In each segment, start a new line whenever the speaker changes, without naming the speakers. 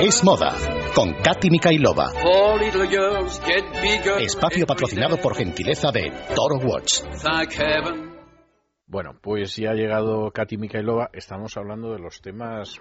Es moda con Katy Mikailova. Espacio patrocinado por gentileza de Toro Watch.
Bueno, pues ya ha llegado Katy Mikailova. Estamos hablando de los temas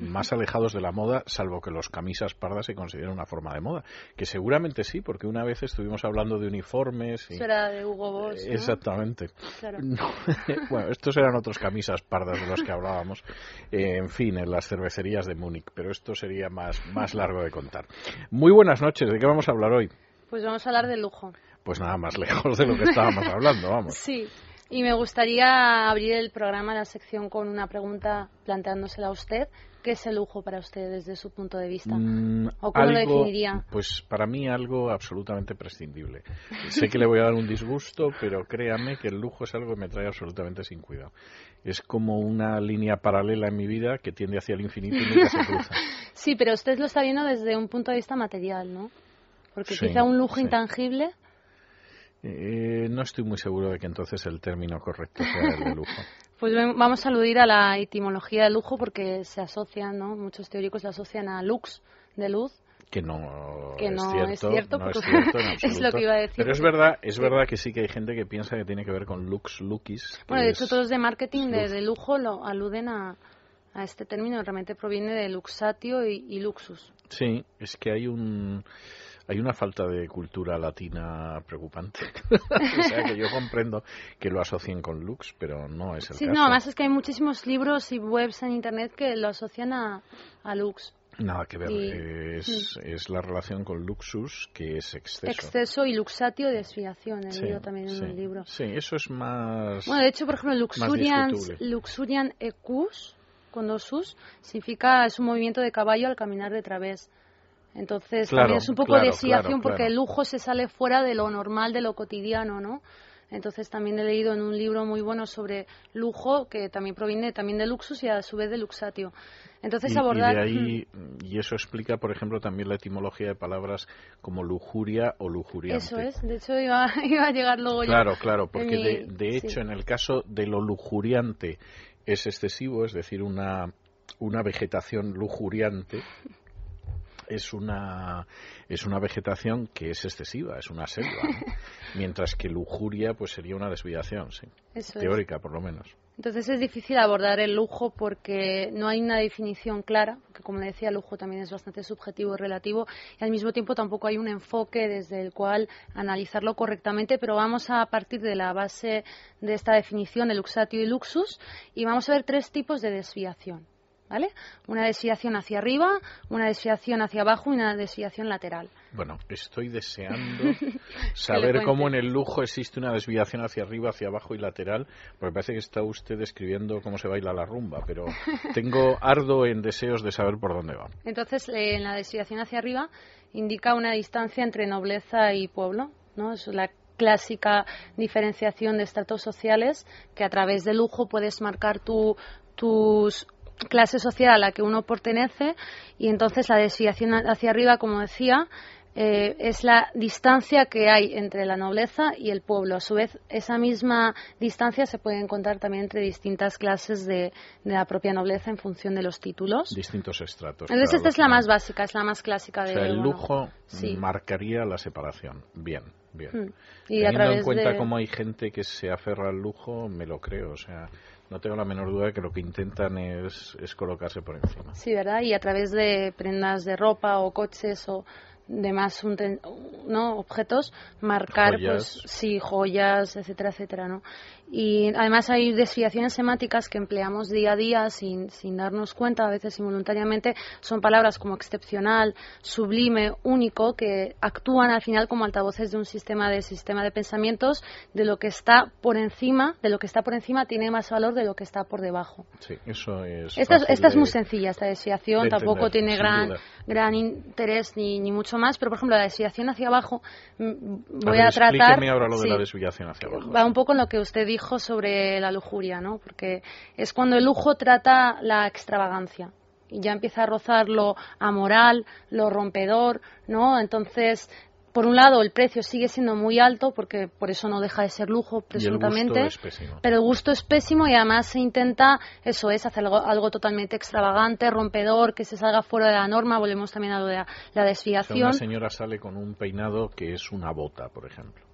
más alejados de la moda, salvo que los camisas pardas se consideren una forma de moda. Que seguramente sí, porque una vez estuvimos hablando de uniformes.
Y... Eso era de Hugo Boss. ¿no?
Exactamente.
Claro.
bueno, estos eran otros camisas pardas de los que hablábamos, eh, en fin, en las cervecerías de Múnich, pero esto sería más, más largo de contar. Muy buenas noches, ¿de qué vamos a hablar hoy?
Pues vamos a hablar de lujo.
Pues nada más lejos de lo que estábamos hablando, vamos.
Sí. Y me gustaría abrir el programa, la sección, con una pregunta planteándosela a usted. ¿Qué es el lujo para usted desde su punto de vista?
Mm,
¿O cómo
algo,
lo definiría?
Pues para mí algo absolutamente prescindible. sé que le voy a dar un disgusto, pero créame que el lujo es algo que me trae absolutamente sin cuidado. Es como una línea paralela en mi vida que tiende hacia el infinito y nunca se cruza.
sí, pero usted lo está viendo desde un punto de vista material, ¿no? Porque
Sí,
quizá un lujo
sí.
intangible
Eh, no estoy muy seguro de que entonces el término correcto sea el de lujo.
Pues vamos a aludir a la etimología del lujo porque se asocian, ¿no? Muchos teóricos la asocian a lux, de luz.
que no,
Que no
es
es
cierto,
cierto,
no es cierto
es lo que iba a decir.
Pero es verdad, es verdad que sí que hay gente que piensa que tiene que ver con lux que
Bueno, de hecho, todos de marketing de, de lujo lo aluden a, a este término. Realmente proviene de luxatio y, y luxus.
Sí, es que hay un hay una falta de cultura latina preocupante. o sea que yo comprendo que lo asocien con lux, pero no es el
Sí,
caso.
no, además es que hay muchísimos libros y webs en internet que lo asocian a, a lux.
Nada que ver.
Y-
Es, es la relación con luxus que es exceso.
Exceso y luxatio, desviación. He
Sí,
leído también en
sí,
un libro.
Sí, eso es más.
Bueno, de hecho, por ejemplo, luxurian,
discutible.
luxurian ecus, con dos sus, significa, es un movimiento de caballo al caminar de través. Entonces,
Claro,
también es un poco
claro, claro,
porque
claro.
el lujo se sale fuera de lo normal, de lo cotidiano, ¿no? Entonces, también he leído en un libro muy bueno sobre lujo, que también proviene también de luxus y a su vez de luxatio. Entonces,
y,
abordar...
de ahí, y eso explica, por ejemplo, también la etimología de palabras como lujuria o lujuriante.
Eso es, de hecho iba, iba a llegar luego ya
Claro, claro, porque
mi-
de, de hecho
sí.
en el caso de lo lujuriante es excesivo, es decir, una, una vegetación lujuriante es una es una vegetación que es excesiva, es una selva, ¿no? mientras que lujuria pues sería una desviación, sí,
Eso es.
teórica por lo menos.
Entonces es difícil abordar el lujo porque no hay una definición clara, porque como le decía, el lujo también es bastante subjetivo y relativo, y al mismo tiempo tampoco hay un enfoque desde el cual analizarlo correctamente, pero vamos a partir de la base de esta definición de luxatio y luxus y vamos a ver tres tipos de desviación. ¿Vale? Una desviación hacia arriba, una desviación hacia abajo y una desviación lateral.
Bueno, estoy deseando saber cómo en el lujo existe una desviación hacia arriba, hacia abajo y lateral, porque parece que está usted describiendo cómo se baila la rumba, pero tengo ardo en deseos de saber por dónde va.
Entonces, eh, en la desviación hacia arriba indica una distancia entre nobleza y pueblo, ¿no? Es la clásica diferenciación de estratos sociales que a través del lujo puedes marcar tu, tus clase social a la que uno pertenece y entonces la desviación hacia arriba, como decía, eh, es la distancia que hay entre la nobleza y el pueblo. A su vez, esa misma distancia se puede encontrar también entre distintas clases de, de la propia nobleza en función de los títulos.
Distintos estratos.
Entonces esta es la más básica, es la más clásica
O
de
sea, el
bueno,
lujo
sí.
marcaría la separación. Bien, bien.
Mm. Y
Teniendo
a
en cuenta
de
cómo hay gente que se aferra al lujo, me lo creo. O sea, no tengo la menor duda de que lo que intentan es, es colocarse por encima.
sí, ¿verdad? Y a través de prendas de ropa o coches o demás unten- no objetos marcar
Joyas.
pues sí joyas etcétera etcétera no y además hay desviaciones semánticas que empleamos día a día sin, sin darnos cuenta a veces involuntariamente son palabras como excepcional sublime único que actúan al final como altavoces de un sistema de sistema de pensamientos de lo que está por encima de lo que está por encima tiene más valor de lo que está por debajo
Sí, eso es.
esta, esta es muy sencilla, esta desviación
de
tampoco tiene gran,
duda.
gran interés ni, ni mucho más, pero por ejemplo la desviación hacia abajo mm,
A
voy
ver,
a, tratar...
explíqueme ahora lo de
sí,
la desviación hacia abajo.
Va un poco en lo que usted dijo sobre la lujuria, ¿no? Porque es cuando el lujo trata la extravagancia y ya empieza a rozar lo amoral, lo rompedor, ¿no? Entonces por un lado, el precio sigue siendo muy alto, porque por eso no deja de ser lujo, presuntamente.
El gusto es pésimo.
Pero el gusto es pésimo y además se intenta, eso es, hacer algo, totalmente extravagante, rompedor, que se salga fuera de la norma. Volvemos también a lo de la, desviación.
una señora sale con un peinado que es una bota, por ejemplo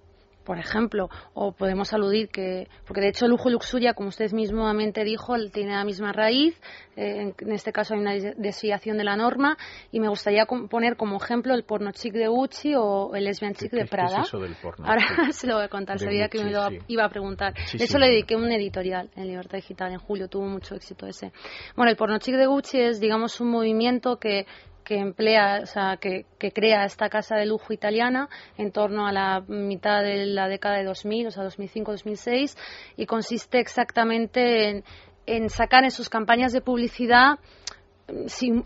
por ejemplo, o podemos aludir que, porque de hecho lujo y luxuria, como usted mismamente dijo, tiene la misma raíz, eh, en, este caso hay una desviación de la norma, y me gustaría poner como ejemplo el porno chic de Gucci o el lesbian chic de Prada.
¿Qué es eso del porno?
Ahora se lo voy a contar, sabía que me lo iba a preguntar. de hecho le dediqué un editorial en Libertad Digital en julio, tuvo mucho éxito ese. Bueno, el porno chic de Gucci es, digamos, un movimiento que que emplea, o sea, que, crea esta casa de lujo italiana en torno a la mitad de la década de 2000, o sea, 2005-2006, y consiste exactamente en, sacar en sus campañas de publicidad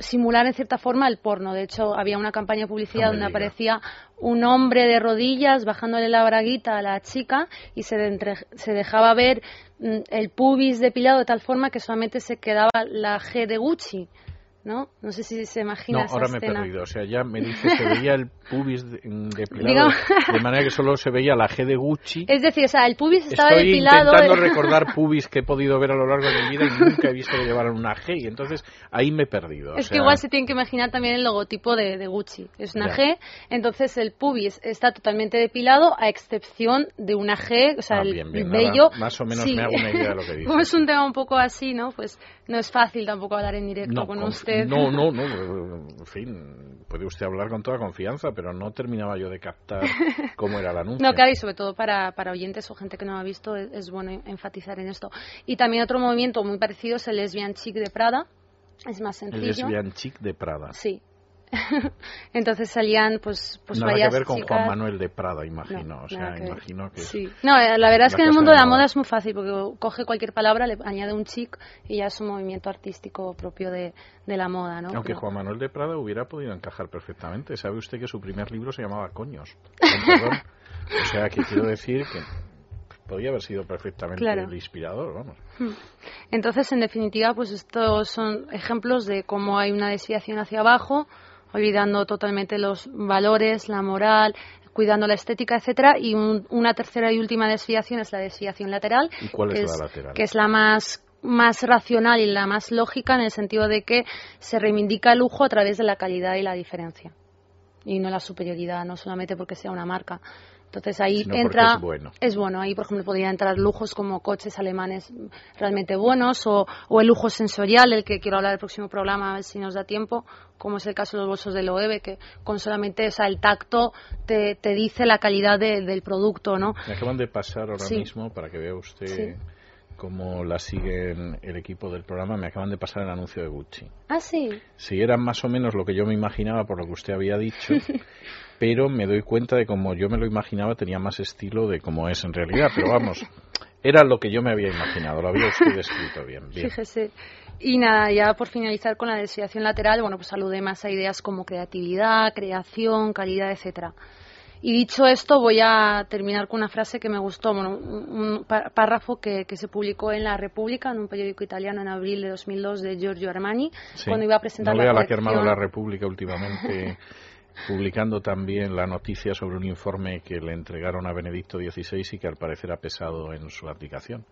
simular en cierta forma el porno. De hecho, había una campaña de publicidad donde aparecía un hombre de rodillas bajándole la braguita a la chica y se, se dejaba ver mm, el pubis depilado de tal forma que solamente se quedaba la G de Gucci. ¿No? No sé si se imagina
no, ahora me he perdido. O sea, ya me dice, se veía el pubis depilado, de manera que solo se veía la G de Gucci.
Es decir, o sea, el pubis estaba depilado...
Estoy intentando recordar pubis que he podido ver a lo largo de mi vida y nunca he visto que llevaran una G, y entonces ahí me he perdido.
Es que igual se tiene que imaginar también el logotipo de, de Gucci. Es una G, entonces el pubis está totalmente depilado, a excepción de una G, o sea, ah, el vello...
más o menos me hago una idea de lo que dice.
Como es un tema un poco así, ¿no? Pues no es fácil tampoco hablar en directo con, usted.
No, no, no, en fin, puede usted hablar con toda confianza, pero no terminaba yo de captar cómo era el anuncio.
No, claro, y sobre todo para, para oyentes o gente que no ha visto, es, bueno enfatizar en esto. Y también otro movimiento muy parecido es el Lesbian Chic de Prada, es más sencillo. El
Lesbian Chic de Prada.
Sí, Entonces salían pues, pues
Nada
varias
que ver con
Juan
Manuel de Prada, imagino. o sea, imagino que...
Sí. No, eh, la verdad es que en el mundo de la moda es muy fácil porque coge cualquier palabra, le añade un chic y ya es un movimiento artístico propio de, de la moda, ¿no?
Aunque Juan Manuel de Prada hubiera podido encajar perfectamente. ¿Sabe usted que su primer libro se llamaba Coños? o sea, que quiero decir que podría haber sido perfectamente el inspirador, vamos. Hmm.
Entonces, en definitiva, pues estos son ejemplos de cómo hay una desviación hacia abajo, olvidando totalmente los valores, la moral, cuidando la estética, etcétera, y una tercera y última desviación es la desviación lateral,
cuál
que
es la lateral?
Que es la más más racional y la más lógica en el sentido de que se reivindica el lujo a través de la calidad y la diferencia y no la superioridad, no solamente porque sea una marca. Entonces ahí entra.
Es bueno.
es bueno. Ahí, por ejemplo, podrían entrar lujos como coches alemanes realmente buenos o, el lujo sensorial, el que quiero hablar el próximo programa, a ver si nos da tiempo, como es el caso de los bolsos de Loewe, que con solamente o sea, el tacto te, te dice la calidad del producto. ¿no?
Me acaban de pasar ahora mismo para que vea usted. Cómo la sigue el equipo del programa, me acaban de pasar el anuncio de Gucci.
Ah, sí.
Sí, era más o menos lo que yo me imaginaba por lo que usted había dicho. pero me doy cuenta de cómo yo me lo imaginaba tenía más estilo de cómo es en realidad, pero vamos, era lo que yo me había imaginado, lo había usted descrito bien.
Fíjese. Y nada, ya por finalizar con la desviación lateral, bueno, pues saludé más a ideas como creatividad, creación, calidad, etcétera. Y dicho esto, voy a terminar con una frase que me gustó, bueno, un párrafo que, se publicó en La República, en un periódico italiano en abril de 2002 de Giorgio Armani, cuando iba a presentar
no
la,
la que armado La República últimamente publicando también la noticia sobre un informe que le entregaron a Benedicto XVI y que al parecer ha pesado en su aplicación.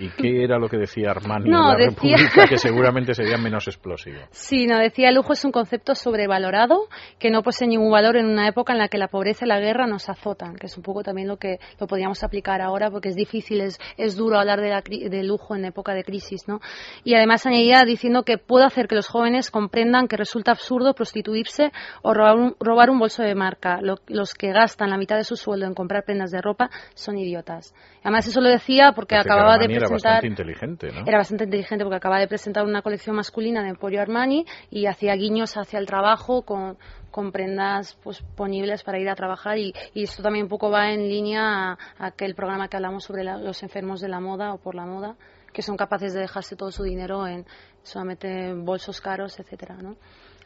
¿Y qué era lo que decía Armani
no,
la República que seguramente sería menos explosivo?
Sí, no, decía el lujo es un concepto sobrevalorado que no posee ningún valor en una época en la que la pobreza y la guerra nos azotan, que es un poco también lo que lo podríamos aplicar ahora porque es difícil, es, es duro hablar de, la, de lujo en época de crisis, ¿no? Y además añadía diciendo que puede hacer que los jóvenes comprendan que resulta absurdo prostituirse o robar un, robar un bolso de marca. los que gastan la mitad de su sueldo en comprar prendas de ropa son idiotas. Además eso lo decía porque acababa de
era bastante inteligente, ¿no?
Era bastante inteligente porque acaba de presentar una colección masculina de Emporio Armani y hacía guiños hacia el trabajo con, con prendas pues, ponibles para ir a trabajar y, esto también un poco va en línea a, aquel programa que hablamos sobre los enfermos de la moda o por la moda que son capaces de dejarse todo su dinero en solamente bolsos caros, etcétera, ¿no?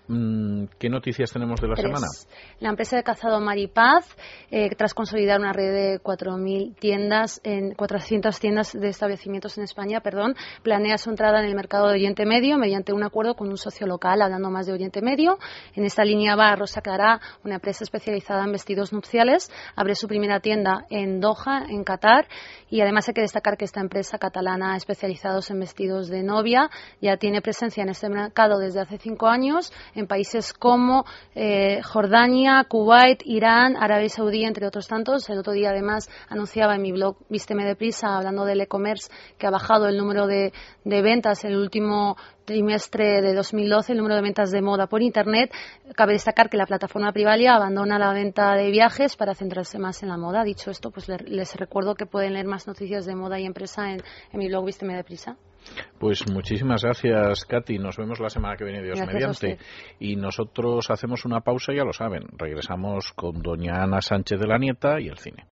Mm, ¿Qué noticias tenemos de la semana?
La empresa de cazado Maripaz, eh, tras consolidar una red de 4.000 tiendas, en 400 tiendas de establecimientos en España, perdón, planea su entrada en el mercado de Oriente Medio mediante un acuerdo con un socio local, hablando más de Oriente Medio. En esta línea va Rosa Clara, una empresa especializada en vestidos nupciales, abre su primera tienda en Doha, en Qatar, y además hay que destacar que esta empresa catalana especializada en vestidos de novia ya tiene presencia en este mercado desde hace cinco años en países como eh, Jordania, Kuwait, Irán, Arabia Saudí, entre otros tantos. El otro día, además, anunciaba en mi blog Vísteme deprisa, hablando del e-commerce, que ha bajado el número de, ventas en el último trimestre de 2012 el número de ventas de moda por Internet. Cabe destacar que la plataforma Privalia abandona la venta de viajes para centrarse más en la moda. Dicho esto, pues les recuerdo que pueden leer más noticias de moda y empresa en, mi blog Vísteme Deprisa.
Pues muchísimas gracias, Katy. Nos vemos la semana que viene, Dios mediante. Y nosotros hacemos una pausa, ya lo saben. Regresamos con doña Ana Sánchez de la Nieta y el cine.